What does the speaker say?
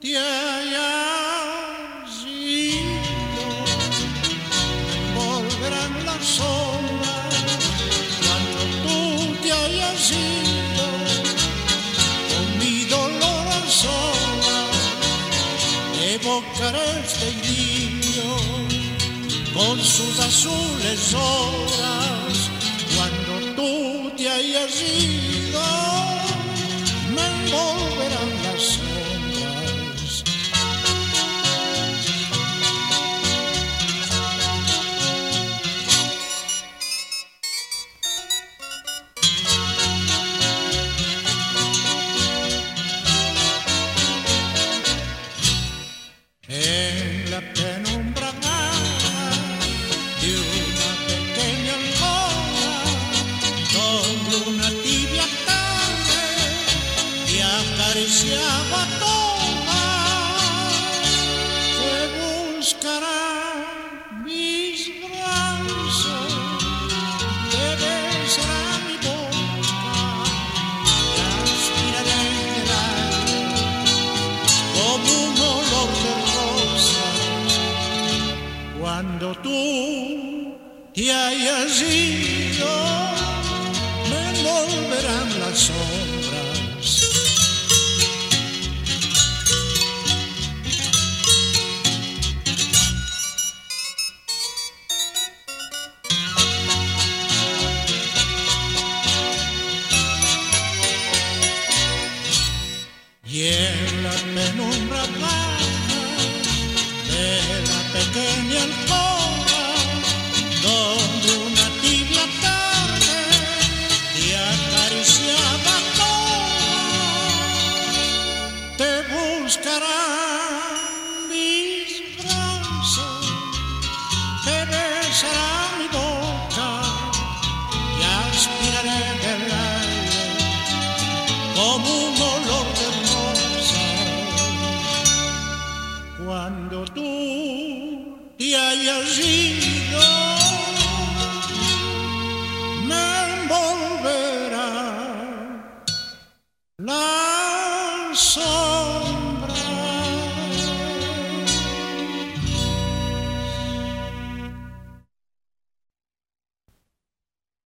te hayas ido, volverán las sombras cuando tú te hayas ido, con mi dolor a solas, evocaré este niño con sus azules horas, cuando tú te hayas ido, acariciaba toda, te buscará mis brazos, te besará mi boca, transpiraré el aire como un olor de rosas. Cuando tú te hayas ido me envolverán las sombras y en la penumbra baja de la pequeña alcoba donde una tibia tarde te acariciaba toda. Te buscarán mis brazos te besarán como cuando tú te hayas ido, me envolverá la soledad.